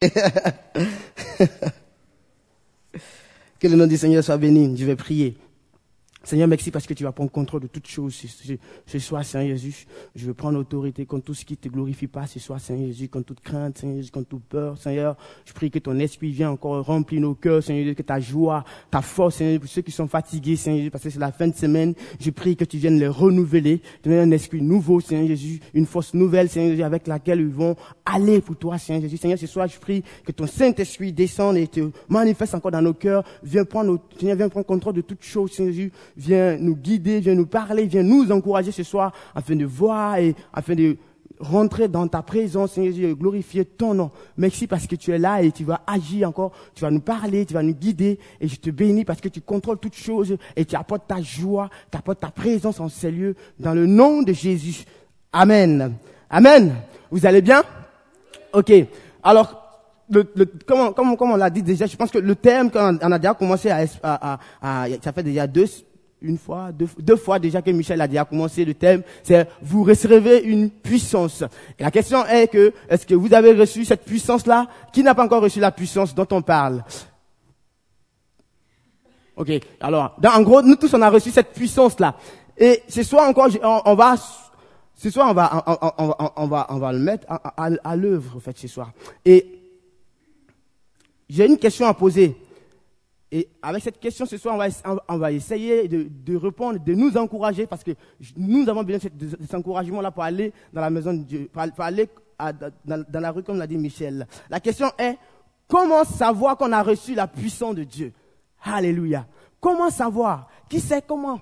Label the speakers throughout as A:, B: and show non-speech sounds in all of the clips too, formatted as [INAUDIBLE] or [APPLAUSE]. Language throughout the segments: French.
A: [LAUGHS] que le nom du Seigneur soit béni. Je vais prier. Seigneur, merci parce que tu vas prendre contrôle de toutes choses ce, soir, Seigneur Jésus. Je veux prendre autorité contre tout ce qui ne te glorifie pas ce soir, Seigneur Jésus, contre toute crainte, Seigneur Jésus, contre toute peur. Seigneur, je prie que ton esprit vienne encore remplir nos cœurs, Seigneur Jésus, que ta joie, ta force, Seigneur, pour ceux qui sont fatigués, Seigneur Jésus, parce que c'est la fin de semaine, je prie que tu viennes les renouveler, donner un esprit nouveau, Seigneur Jésus, une force nouvelle, Seigneur Jésus, avec laquelle ils vont aller pour toi, Seigneur Jésus. Seigneur, ce soir, je prie que ton Saint-Esprit descende et te manifeste encore dans nos cœurs. Viens prendre, Seigneur, viens prendre contrôle de toutes choses, Seigneur Jésus. Viens nous guider, viens nous parler, viens nous encourager ce soir afin de voir et afin de rentrer dans ta présence, Seigneur et glorifier ton nom. Merci parce que tu es là et tu vas agir encore, tu vas nous parler, tu vas nous guider et je te bénis parce que tu contrôles toutes choses et tu apportes ta joie, tu apportes ta présence en ces lieux dans le nom de Jésus. Amen. Amen. Vous allez bien? Ok. Alors, le, le, comme, on l'a dit déjà, je pense que le thème, quand on a déjà commencé à, à, à, ça fait déjà deux, une fois, deux, deux, fois déjà que Michel a déjà commencé le thème, c'est vous recevez une puissance. La question est que, est-ce que vous avez reçu cette puissance-là? Qui n'a pas encore reçu la puissance dont on parle? Ok. Alors, en gros, nous tous, on a reçu cette puissance-là. Et ce soir encore, on, va ce soir, on va, on, on, on va, on va le mettre à, à, à l'œuvre, en fait, ce soir. Et j'ai une question à poser. Et avec cette question, ce soir, on va, essayer de, répondre, de nous encourager, parce que nous avons besoin de, cet encouragement-là pour aller dans la maison de Dieu, pour, aller dans, dans, la rue, comme l'a dit Michel. La question est, comment savoir qu'on a reçu la puissance de Dieu? Alléluia. Comment savoir? Qui sait comment?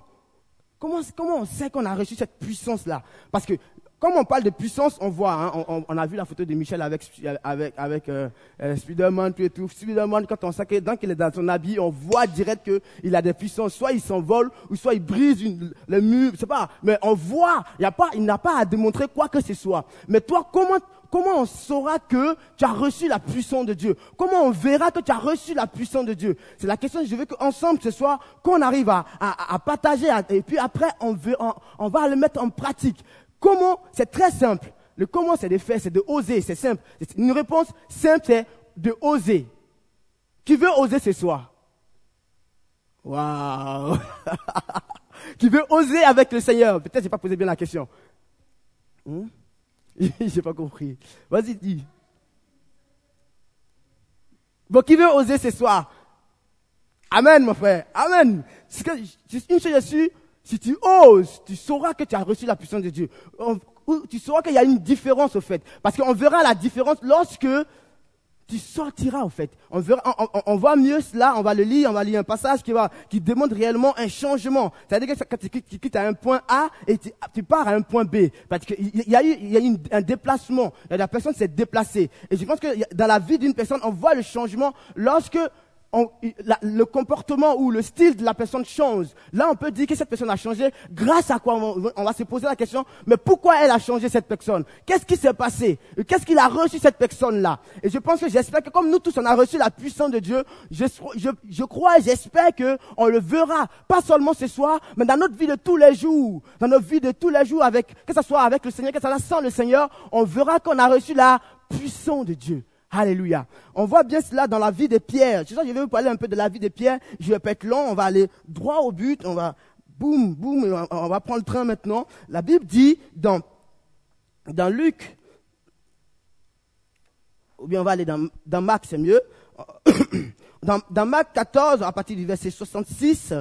A: Comment, comment on sait qu'on a reçu cette puissance-là Parce que comme on parle de puissance, on voit, hein, on, a vu la photo de Michel avec, avec, avec euh, euh, Spider-Man, tout et tout. Spider-Man, quand on sait que qu'il est dans son habit, on voit direct qu'il a des puissances. Soit il s'envole, ou soit il brise une, le mur, je sais pas. Mais on voit, il a pas, il n'a pas à démontrer quoi que ce soit. Mais toi, comment, comment on saura que tu as reçu la puissance de Dieu? Comment on verra que tu as reçu la puissance de Dieu? C'est la question que je veux qu'ensemble ce soir, qu'on arrive à, partager et puis après on va le mettre en pratique. Comment C'est très simple. Le comment c'est de faire, c'est de oser, c'est simple. Une réponse simple, c'est de oser. Qui veut oser ce soir? Waouh [LAUGHS] Qui veut oser avec le Seigneur? Peut-être j'ai pas posé bien la question. Hmm? [LAUGHS] J'ai pas compris. Vas-y, dis. Bon, qui veut oser ce soir? Amen, mon frère. Amen. Une chose je suis, si tu oses, tu sauras que tu as reçu la puissance de Dieu. Tu sauras qu'il y a une différence au fait. Parce qu'on verra la différence lorsque tu sortiras en fait. On, verra, on, voit mieux cela, on va le lire, on va lire un passage qui, va, qui démontre réellement un changement. C'est-à-dire que quand tu, quittes à un point A et tu, tu pars à un point B. Parce qu'il y a eu, il y a eu un déplacement. La personne s'est déplacée. Et je pense que dans la vie d'une personne, on voit le changement lorsque on, le comportement ou le style de la personne change. Là, on peut dire que cette personne a changé grâce à quoi on, va se poser la question, mais pourquoi elle a changé cette personne? Qu'est-ce qui s'est passé? Qu'est-ce qu'il a reçu cette personne-là? Et je pense que j'espère que comme nous tous, on a reçu la puissance de Dieu, je crois et j'espère que on le verra, pas seulement ce soir, mais dans notre vie de tous les jours, dans notre vie de tous les jours, avec que ce soit avec le Seigneur, que ce soit sans le Seigneur, on verra qu'on a reçu la puissance de Dieu. Alléluia. On voit bien cela dans la vie de Pierre. Je vais vous parler un peu de la vie de Pierre. Je vais pas être long, on va aller droit au but, on va, boum, boum, on va prendre le train maintenant. La Bible dit dans, Luc, ou bien on va aller dans, dans Marc, c'est mieux. [COUGHS] Dans, Marc 14, à partir du verset 66,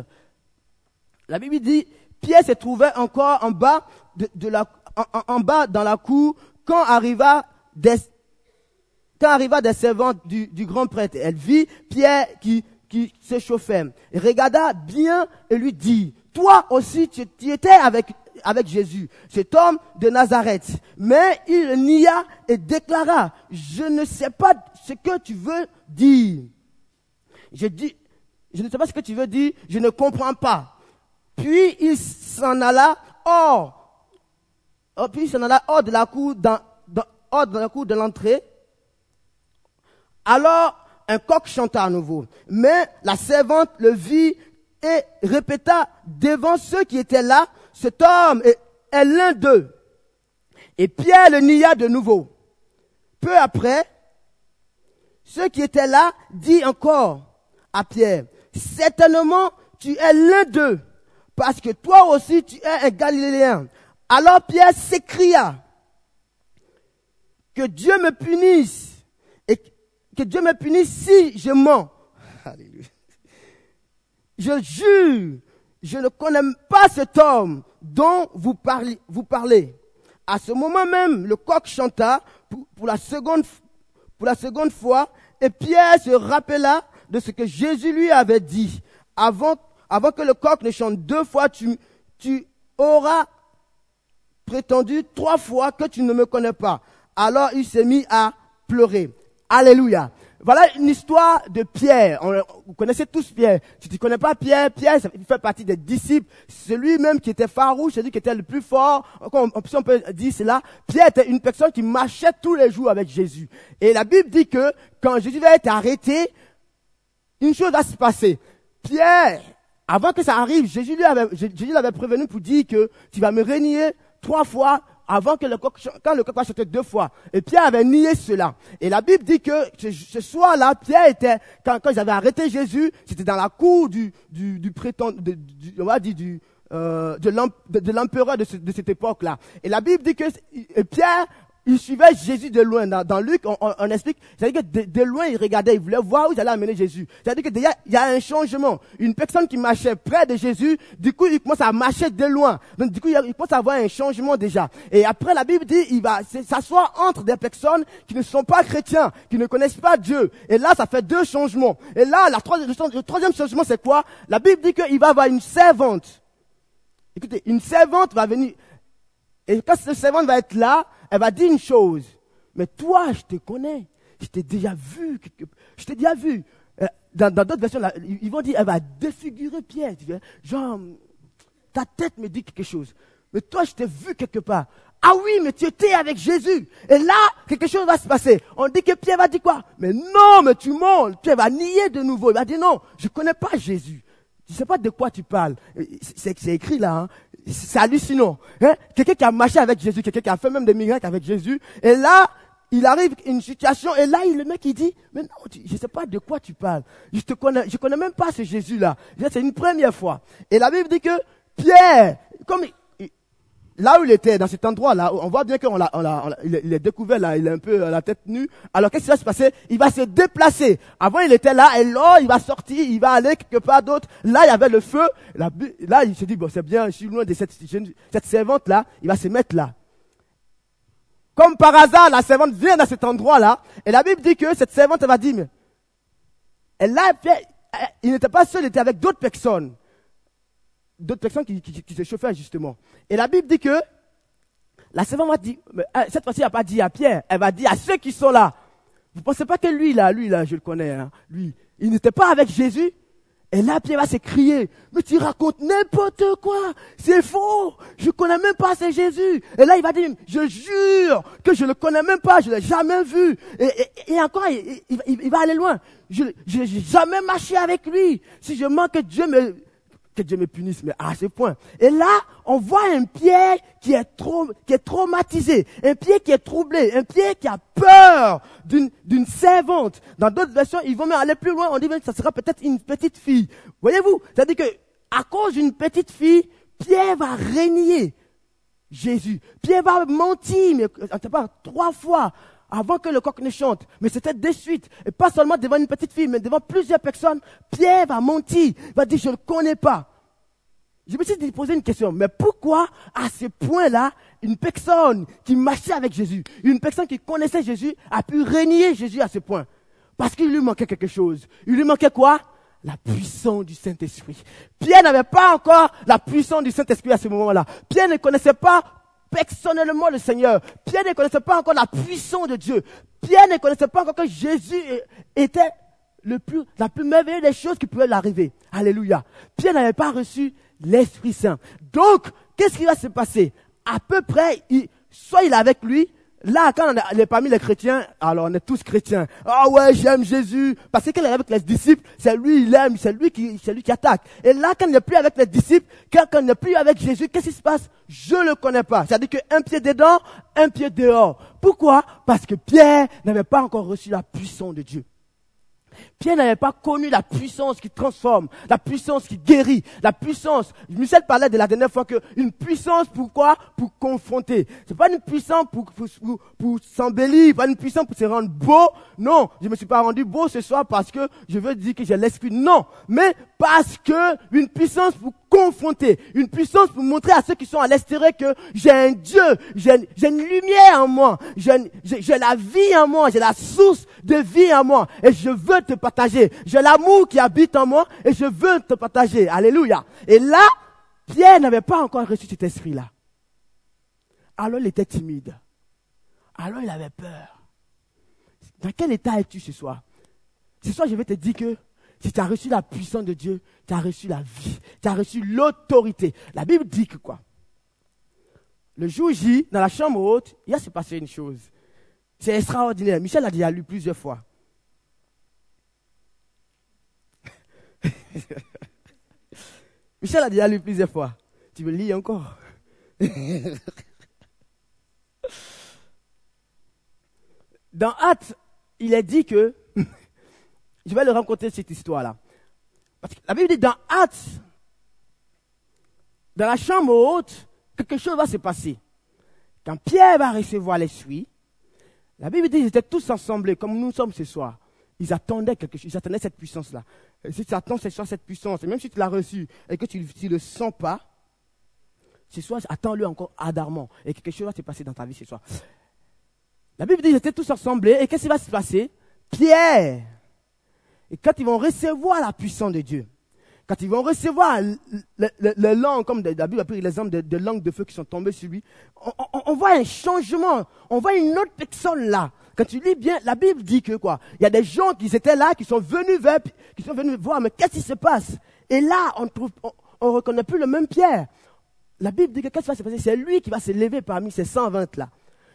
A: la Bible dit, Pierre se trouvait encore en bas bas dans la cour quand arriva des, arriva des servantes du, grand prêtre, elle vit Pierre qui, qui s'échauffait. Et regarda bien et lui dit, toi aussi tu, étais avec, Jésus, cet homme de Nazareth. Mais il nia et déclara, je ne sais pas ce que tu veux dire. Je dis, je ne sais pas ce que tu veux dire, je ne comprends pas. Puis il s'en alla hors, oh, puis il s'en alla hors de la cour, dans, hors de la cour de l'entrée, alors un coq chanta à nouveau. Mais la servante le vit et répéta devant ceux qui étaient là, cet homme est, l'un d'eux. Et Pierre le nia de nouveau. Peu après, ceux qui étaient là dit encore à Pierre, certainement tu es l'un d'eux, parce que toi aussi tu es un Galiléen. Alors Pierre s'écria, que Dieu me punisse, que Dieu me punisse si je mens. [LAUGHS] Alléluia. Je jure, je ne connais pas cet homme dont vous parlez. Vous parlez. À ce moment même, le coq chanta pour, la seconde, pour la seconde fois, et Pierre se rappela de ce que Jésus lui avait dit. Avant, avant que le coq ne chante deux fois, tu, tu auras prétendu trois fois que tu ne me connais pas. Alors il s'est mis à pleurer. Alléluia. Voilà une histoire de Pierre. vous connaissez tous Pierre. Tu ne connais pas Pierre. Pierre, il fait partie des disciples. Celui même qui était farouche, celui qui était le plus fort. On, on peut dire cela. Pierre était une personne qui marchait tous les jours avec Jésus. Et la Bible dit que quand Jésus va être arrêté, une chose va se passer. Pierre, avant que ça arrive, Jésus lui avait, Jésus l'avait prévenu pour dire que tu vas me régner trois fois avant que le coq, quand le coq va chanter deux fois. Et Pierre avait nié cela. Et la Bible dit que ce, soir-là, Pierre était, quand, quand ils avaient arrêté Jésus, c'était dans la cour du, du, du prétendant, on va dire du, euh, de l'empereur de, de, cette époque-là. Et la Bible dit que Pierre il suivait Jésus de loin. Dans, Luc, on, explique, c'est-à-dire que de, loin, il regardait, il voulait voir où il allait amener Jésus. C'est-à-dire que déjà, il y a un changement. Une personne qui marchait près de Jésus, du coup, il commence à marcher de loin. Donc, du coup, il, commence à avoir un changement déjà. Et après, la Bible dit, il va s'asseoir entre des personnes qui ne sont pas chrétiens, qui ne connaissent pas Dieu. Et là, ça fait deux changements. Et là, la troisième, le troisième changement, c'est quoi? La Bible dit qu'il va avoir une servante. Écoutez, une servante va venir. Et quand cette servante va être là, elle va dire une chose. Mais toi, je te connais. Je t'ai déjà vu. Je t'ai déjà vu. Euh, dans d'autres versions, ils vont dire, elle va défigurer Pierre. Genre, ta tête me dit quelque chose. Mais toi, je t'ai vu quelque part. Ah oui, mais tu étais avec Jésus. Et là, quelque chose va se passer. On dit que Pierre va dire quoi? Mais non, mais tu mens. Pierre va nier de nouveau. Il va dire non, je ne connais pas Jésus. Tu ne sais pas de quoi tu parles. C'est écrit là. Hein c'est hallucinant. Hein? Quelqu'un qui a marché avec Jésus, quelqu'un qui a fait même des miracles avec Jésus, et là, il arrive une situation, et là, le mec, il dit, mais non, je ne sais pas de quoi tu parles. Je te connais, je connais même pas ce Jésus-là. C'est une première fois. Et la Bible dit que Pierre, comme là où il était, dans cet endroit-là, on voit bien qu'il il est découvert là, il est un peu à la tête nue. Alors qu'est-ce qui va se passer? Il va se déplacer. Avant il était là, et là il va sortir, il va aller quelque part d'autre. Là il y avait le feu. Là, il se dit bon c'est bien, je suis loin de cette, cette servante là. Il va se mettre là. Comme par hasard, la servante vient dans cet endroit-là, et la Bible dit que cette servante elle va dire, mais elle a fait, il n'était pas seul, il était avec d'autres personnes d'autres personnes qui, qui, se chauffaient justement. Et la Bible dit que la servante va dire, euh, cette fois-ci, elle va pas dire à Pierre, elle va dire à ceux qui sont là. Vous pensez pas que lui là, lui là, je le connais, hein, lui, il n'était pas avec Jésus Et là, Pierre va s'écrier, mais tu racontes n'importe quoi, c'est faux, je connais même pas c'est Jésus. Et là, il va dire, je jure que je le connais même pas, je l'ai jamais vu. Et, et, encore, il, il, va aller loin. Je n'ai jamais marché avec lui. Si je manque Dieu me que Dieu me punisse, mais à ce point. Et là, on voit un Pierre qui est, trop, qui est traumatisé, un Pierre qui est troublé, un Pierre qui a peur d'une, d'une servante. Dans d'autres versions, ils vont même aller plus loin, on dit même que ça sera peut-être une petite fille. Voyez-vous? C'est-à-dire que, à cause d'une petite fille, Pierre va régner Jésus. Pierre va mentir, mais, pas, trois fois avant que le coq ne chante. Mais c'était de suite. Et pas seulement devant une petite fille, mais devant plusieurs personnes. Pierre va mentir. Va dire, je ne connais pas. Je me suis posé une question. Mais pourquoi, à ce point-là, une personne qui marchait avec Jésus, une personne qui connaissait Jésus, a pu régner Jésus à ce point? Parce qu'il lui manquait quelque chose. Il lui manquait quoi? La puissance du Saint-Esprit. Pierre n'avait pas encore la puissance du Saint-Esprit à ce moment-là. Pierre ne connaissait pas personnellement le Seigneur. Pierre ne connaissait pas encore la puissance de Dieu. Pierre ne connaissait pas encore que Jésus était le plus, la plus merveilleuse des choses qui pouvaient l'arriver. Alléluia. Pierre n'avait pas reçu l'Esprit Saint. Donc, qu'est-ce qui va se passer? À peu près, soit il est avec lui, Là, quand on est parmi les chrétiens, alors on est tous chrétiens. Ah ouais, j'aime Jésus. Parce qu'il est avec les disciples, c'est lui, il aime, c'est lui qui, c'est lui qui attaque. Et là, quand il n'est plus avec les disciples, quand, il n'est plus avec Jésus, qu'est-ce qui se passe? Je le connais pas. C'est-à-dire qu'un pied dedans, un pied dehors. Pourquoi? Parce que Pierre n'avait pas encore reçu la puissance de Dieu. Pierre n'avait pas connu la puissance qui transforme, la puissance qui guérit, la puissance. Michel parlait de la dernière fois que une puissance pour quoi Pour confronter. C'est pas une puissance pour, pour, pour, s'embellir, pas une puissance pour se rendre beau. Non, je me suis pas rendu beau ce soir parce que je veux dire que j'ai l'esprit. Non, mais parce que une puissance pour confronter, une puissance pour montrer à ceux qui sont à l'extérieur que j'ai un Dieu, j'ai une lumière en moi, j'ai la vie en moi, j'ai la source de vie en moi et je veux te partager. J'ai l'amour qui habite en moi et je veux te partager. Alléluia. Et là, Pierre n'avait pas encore reçu cet esprit-là. Alors il était timide. Alors il avait peur. Dans quel état es-tu ce soir? Ce soir, je vais te dire que si tu as reçu la puissance de Dieu, tu as reçu la vie, tu as reçu l'autorité. La Bible dit que quoi? Le jour J, dans la chambre haute, il a se passé une chose. C'est extraordinaire. Michel a déjà lu plusieurs fois. [LAUGHS] Michel a déjà lu plusieurs fois. Tu veux lire encore? [LAUGHS] Dans Actes, il est dit que je vais leur raconter cette histoire-là. Parce que la Bible dit dans Actes, dans la chambre haute, quelque chose va se passer. Quand Pierre va recevoir l'esprit, la Bible dit qu'ils étaient tous ensemble, comme nous sommes ce soir. Ils attendaient quelque chose, ils attendaient cette puissance-là. Si tu attends ce soir cette puissance, et même si tu l'as reçue et que tu ne le sens pas, ce soir, attends-le encore ardemment. Et quelque chose va se passer dans ta vie ce soir. La Bible dit qu'ils étaient tous ensemble, et qu'est-ce qui va se passer? Pierre et quand ils vont recevoir la puissance de Dieu, quand ils vont recevoir le, langue, comme la Bible a pris l'exemple de, langues de feu qui sont tombées sur lui, on, voit un changement, on voit une autre personne là. Quand tu lis bien, la Bible dit que quoi? Il y a des gens qui étaient là, qui sont venus vers, qui sont venus voir, mais qu'est-ce qui se passe? Et là, on trouve, on, reconnaît plus le même Pierre. La Bible dit que qu'est-ce qui va se passer? C'est lui qui va se lever parmi ces 120 là.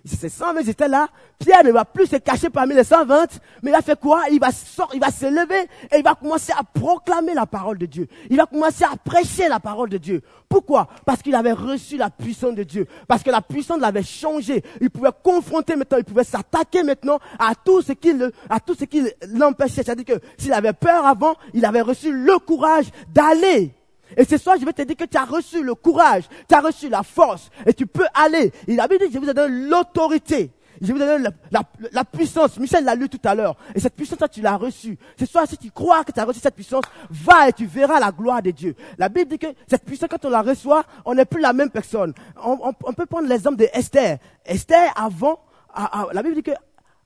A: Ces 120 étaient là. Pierre ne va plus se cacher parmi les 120, mais il a fait quoi? Il va sortir, il va se lever et il va commencer à proclamer la parole de Dieu. Il va commencer à prêcher la parole de Dieu. Pourquoi? Parce qu'il avait reçu la puissance de Dieu. Parce que la puissance l'avait changé. Il pouvait confronter maintenant, il pouvait s'attaquer maintenant à tout ce qui à tout ce qui l'empêchait. C'est-à-dire que s'il avait peur avant, il avait reçu le courage d'aller et ce soir, je vais te dire que tu as reçu le courage, tu as reçu la force, et tu peux aller. Il a dit, je vous ai donné l'autorité. Je vous donne la, la, la, puissance. Michel l'a lu tout à l'heure. Et cette puissance, tu l'as reçue. Ce soir, si tu crois que tu as reçu cette puissance, va et tu verras la gloire de Dieu. La Bible dit que cette puissance, quand on la reçoit, on n'est plus la même personne. On, peut prendre l'exemple de Esther. Avant, la Bible dit que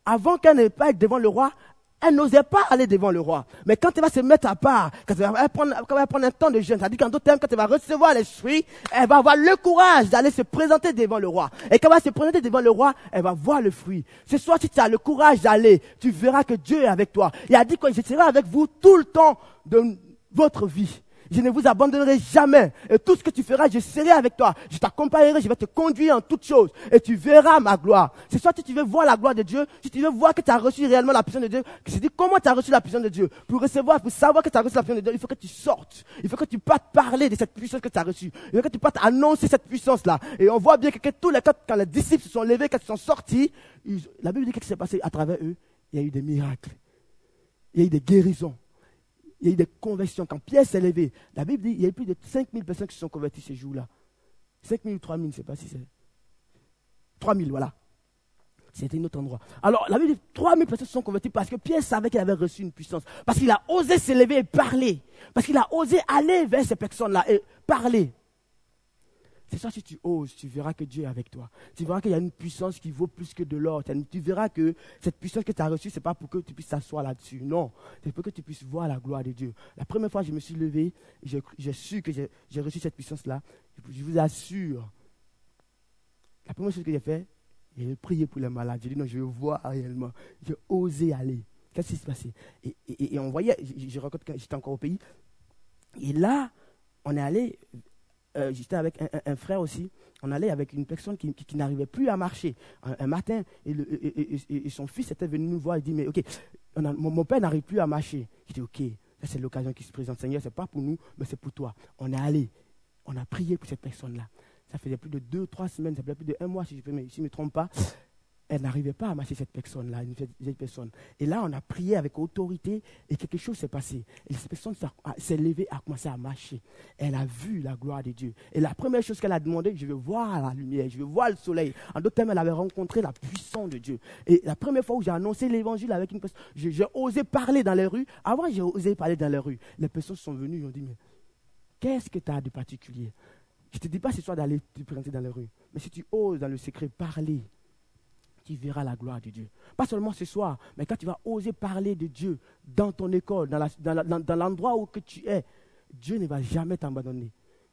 A: avant qu'elle n'ait pas devant le roi, elle n'osait pas aller devant le roi. Mais quand elle va se mettre à part, quand elle va prendre, quand elle va prendre un temps de jeûne, c'est-à-dire qu'en d'autres termes, quand elle va recevoir l'esprit, elle va avoir le courage d'aller se présenter devant le roi. Et quand elle va se présenter devant le roi, elle va voir le fruit. Ce soir, si tu as le courage d'aller, tu verras que Dieu est avec toi. Il a dit que je serai avec vous tout le temps de votre vie. Je ne vous abandonnerai jamais. Et tout ce que tu feras, je serai avec toi. Je t'accompagnerai, je vais te conduire en toutes choses. Et tu verras ma gloire. C'est soit si tu veux voir la gloire de Dieu, si tu veux voir que tu as reçu réellement la puissance de Dieu, que je dis comment tu as reçu la puissance de Dieu? Pour recevoir, pour savoir que tu as reçu la puissance de Dieu, il faut que tu sortes. Il faut que tu partes parler de cette puissance que tu as reçue. Il faut que tu partes annoncer cette puissance-là. Et on voit bien que, tous les, quand, quand les disciples se sont levés, quand ils sont sortis, la Bible dit qu'est-ce qui s'est passé à travers eux. Il y a eu des miracles. Il y a eu des guérisons il y a eu des conversions. Quand Pierre s'est levé, la Bible dit qu'il y a eu plus de 5000 personnes qui se sont converties ce jour-là. 5000 ou 3000, je ne sais pas si c'est. 3000, voilà. C'était un autre endroit. Alors, la Bible dit 3000 personnes se sont converties parce que Pierre savait qu'il avait reçu une puissance. Parce qu'il a osé se lever et parler. Parce qu'il a osé aller vers ces personnes-là et parler. C'est ça, si tu oses, tu verras que Dieu est avec toi. Tu verras qu'il y a une puissance qui vaut plus que de l'or. Tu verras que cette puissance que tu as reçue, ce n'est pas pour que tu puisses t'asseoir là-dessus. Non, c'est pour que tu puisses voir la gloire de Dieu. La première fois, je me suis levé, j'ai su que j'ai reçu cette puissance-là. Je vous assure, la première chose que j'ai fait, j'ai prié pour les malades. J'ai dit non, je veux voir réellement. J'ai osé aller. Qu'est-ce qui s'est passé? Et, et, on voyait, je, je raconte quand j'étais encore au pays. Et là, on est allé euh, j'étais avec un, frère aussi, on allait avec une personne qui, n'arrivait plus à marcher. Un, matin, et, son fils était venu nous voir, il dit, mais ok, mon, père n'arrive plus à marcher. Je dis, ok, ça c'est l'occasion qui se présente. Seigneur, ce n'est pas pour nous, mais c'est pour toi. On est allé, on a prié pour cette personne-là. Ça faisait plus de deux, trois semaines, ça faisait plus de un mois, si je ne me trompe pas. Elle n'arrivait pas à marcher cette personne-là, cette personne. Et là, on a prié avec autorité et quelque chose s'est passé. Et cette personne s'est levée, a commencé à marcher. Elle a vu la gloire de Dieu. Et la première chose qu'elle a demandé, je veux voir la lumière, je veux voir le soleil. En d'autres termes, elle avait rencontré la puissance de Dieu. Et la première fois où j'ai annoncé l'évangile avec une personne, j'ai osé parler dans les rues. Avant, j'ai osé parler dans les rues. Les personnes sont venues et ont dit, mais qu'est-ce que tu as de particulier? Je ne te dis pas ce soir d'aller te présenter dans les rues. Mais si tu oses dans le secret parler, tu verras la gloire de Dieu. Pas seulement ce soir, mais quand tu vas oser parler de Dieu dans ton école, dans, l'endroit où que tu es, Dieu ne va jamais t'abandonner.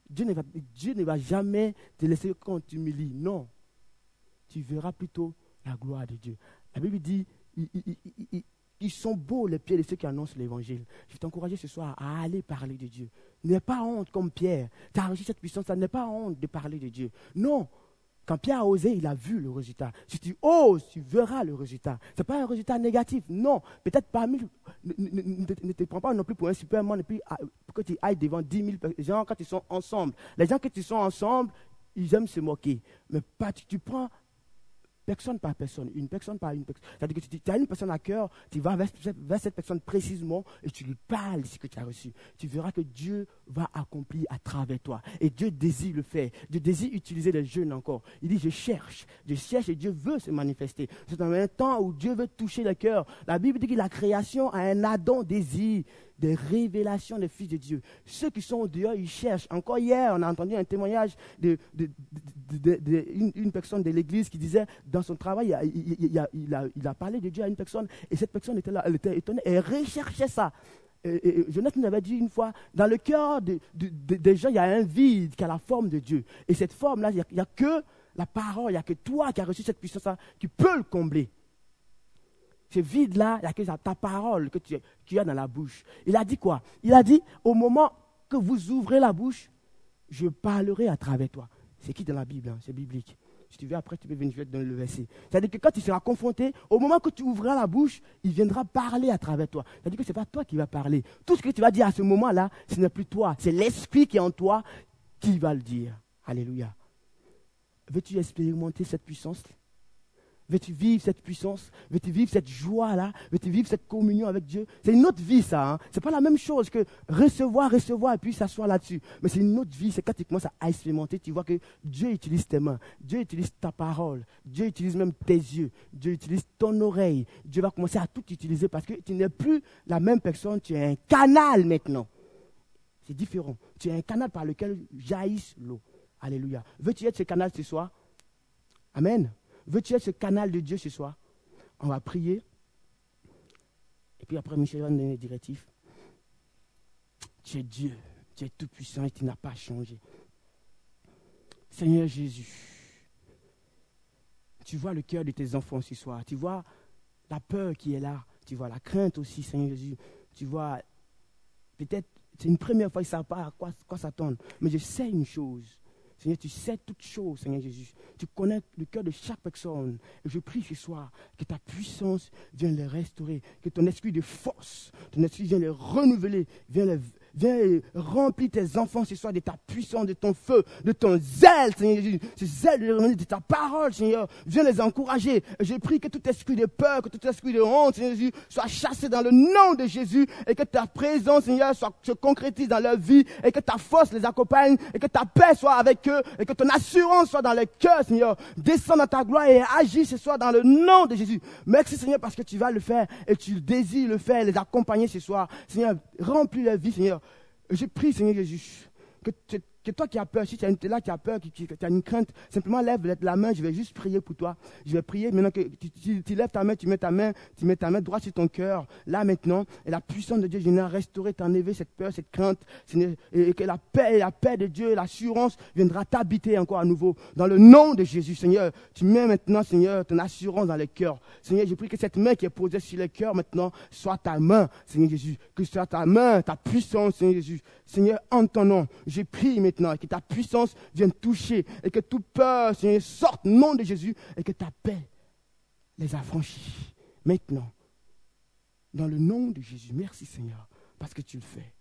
A: Dieu ne, va, Dieu ne va jamais te laisser quand tu t'humilies. Non. Tu verras plutôt la gloire de Dieu. La Bible dit, ils, sont beaux les pieds de ceux qui annoncent l'évangile. Je vais t'encourager ce soir à aller parler de Dieu. N'aie pas honte comme Pierre. Tu as reçu cette puissance, ça n'est pas honte de parler de Dieu. Non, quand Pierre a osé, il a vu le résultat. Si tu oses, tu verras le résultat. Ce n'est pas un résultat négatif, non. Peut-être parmi, ne, ne, te prends pas non plus pour un superman et puis ah, pour que tu ailles devant 10 000 gens quand ils sont ensemble. Les gens qui sont ensemble, ils aiment se moquer. Mais pas, tu prends personne par personne, une personne par une personne. C'est-à-dire que tu, as une personne à cœur, tu vas vers, cette personne précisément et tu lui parles ce que tu as reçu. Tu verras que Dieu va accomplir à travers toi. Et Dieu désire le faire. Dieu désire utiliser les jeunes encore. Il dit, je cherche, je cherche et Dieu veut se manifester. C'est un temps où Dieu veut toucher le cœur. La Bible dit que la création a un Adam désir des révélations des fils de Dieu. Ceux qui sont dehors, ils cherchent. Encore hier, on a entendu un témoignage d'une de, personne de l'église qui disait, dans son travail, il a, il, a, parlé de Dieu à une personne, et cette personne était là, elle était étonnée, elle recherchait ça. Et, Jonathan nous avait dit une fois, dans le cœur des gens, il y a un vide qui a la forme de Dieu. Et cette forme-là, il n'y a, a, que la parole, il n'y a que toi qui as reçu cette puissance-là qui peut le combler ce vide-là, il y a ta parole que tu, as dans la bouche. Il a dit quoi? Il a dit, au moment que vous ouvrez la bouche, je parlerai à travers toi. C'est qui dans la Bible hein? C'est biblique. Si tu veux, après, tu peux venir, je donner le verset. C'est-à-dire que quand tu seras confronté, au moment que tu ouvriras la bouche, il viendra parler à travers toi. C'est-à-dire que ce n'est pas toi qui vas parler. Tout ce que tu vas dire à ce moment-là, ce n'est plus toi. C'est l'Esprit qui est en toi qui va le dire. Alléluia. Veux-tu expérimenter cette puissance? Veux-tu vivre cette puissance? Veux-tu vivre cette joie-là? Veux-tu vivre cette communion avec Dieu? C'est une autre vie, ça. Hein? Ce n'est pas la même chose que recevoir, recevoir et puis s'asseoir là-dessus. Mais c'est une autre vie. C'est quand tu commences à expérimenter, tu vois que Dieu utilise tes mains. Dieu utilise ta parole. Dieu utilise même tes yeux. Dieu utilise ton oreille. Dieu va commencer à tout utiliser parce que tu n'es plus la même personne. Tu es un canal maintenant. C'est différent. Tu es un canal par lequel jaillisse l'eau. Alléluia. Veux-tu être ce canal ce soir? Amen. Veux-tu être ce canal de Dieu ce soir? On va prier. Et puis après, Michel va nous donner directives. Tu es Dieu. Tu es tout puissant et tu n'as pas changé. Seigneur Jésus, tu vois le cœur de tes enfants ce soir. Tu vois la peur qui est là. Tu vois la crainte aussi, Seigneur Jésus. Tu vois, peut-être c'est une première fois, ils ne savent pas à quoi, quoi s'attendre. Mais je sais une chose. Seigneur, tu sais toutes choses, Seigneur Jésus. Tu connais le cœur de chaque personne. Et je prie ce soir que ta puissance vienne les restaurer, que ton esprit de force, ton esprit vienne les renouveler, vienne les, Viens remplir tes enfants ce soir de ta puissance, de ton feu, de ton zèle, Seigneur Jésus. Ce zèle de ta parole, Seigneur. Viens les encourager. Je prie que tout esprit de peur, que tout esprit de honte, Seigneur Jésus, soit chassé dans le nom de Jésus et que ta présence, Seigneur, soit, se concrétise dans leur vie et que ta force les accompagne et que ta paix soit avec eux et que ton assurance soit dans les cœurs, Seigneur. Descends dans ta gloire et agis ce soir dans le nom de Jésus. Merci, Seigneur, parce que tu vas le faire et tu désires le faire, les accompagner ce soir. Seigneur, remplis leur vie, Seigneur. Je prie, Seigneur Jésus, que que toi qui as peur, si tu es là qui as peur, que tu as une crainte, simplement lève la main, je vais juste prier pour toi. Je vais prier maintenant que tu, lèves ta main, tu mets ta main, tu mets ta main droite sur ton cœur, là maintenant, et la puissance de Dieu viendra restaurer, t'enlever cette peur, cette crainte, et que la paix, la paix de Dieu, l'assurance viendra t'habiter encore à nouveau. Dans le nom de Jésus, Seigneur, tu mets maintenant, Seigneur, ton assurance dans les cœurs. Seigneur, je prie que cette main qui est posée sur les cœurs maintenant soit ta main, Seigneur Jésus, que ce soit ta main, ta puissance, Seigneur Jésus. Seigneur, en ton nom, je prie maintenant que ta puissance vienne toucher et que toute peur, Seigneur, sorte au nom de Jésus et que ta paix les affranchit. Maintenant, dans le nom de Jésus, merci Seigneur, parce que tu le fais.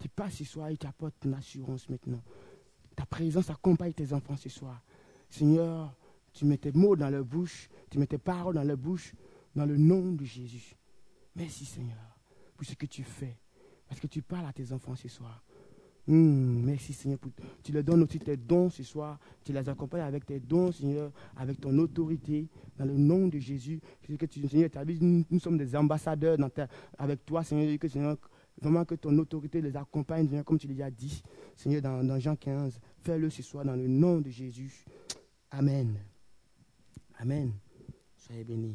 A: Tu passes ce soir et tu apportes ton assurance maintenant. Ta présence accompagne tes enfants ce soir. Seigneur, tu mets tes mots dans leur bouche, tu mets tes paroles dans leur bouche, dans le nom de Jésus. Merci Seigneur pour ce que tu fais. Parce que tu parles à tes enfants ce soir. Hmm, merci Seigneur. Pour, tu leur donnes aussi tes dons ce soir. Tu les accompagnes avec tes dons, Seigneur, avec ton autorité, dans le nom de Jésus. Que tu, Seigneur, nous, nous, sommes des ambassadeurs dans avec toi, Seigneur. Que, Seigneur. Vraiment que ton autorité les accompagne, Seigneur, comme tu l'as dit, Seigneur, dans, dans Jean 15. Fais-le ce soir dans le nom de Jésus. Amen. Amen. Soyez bénis.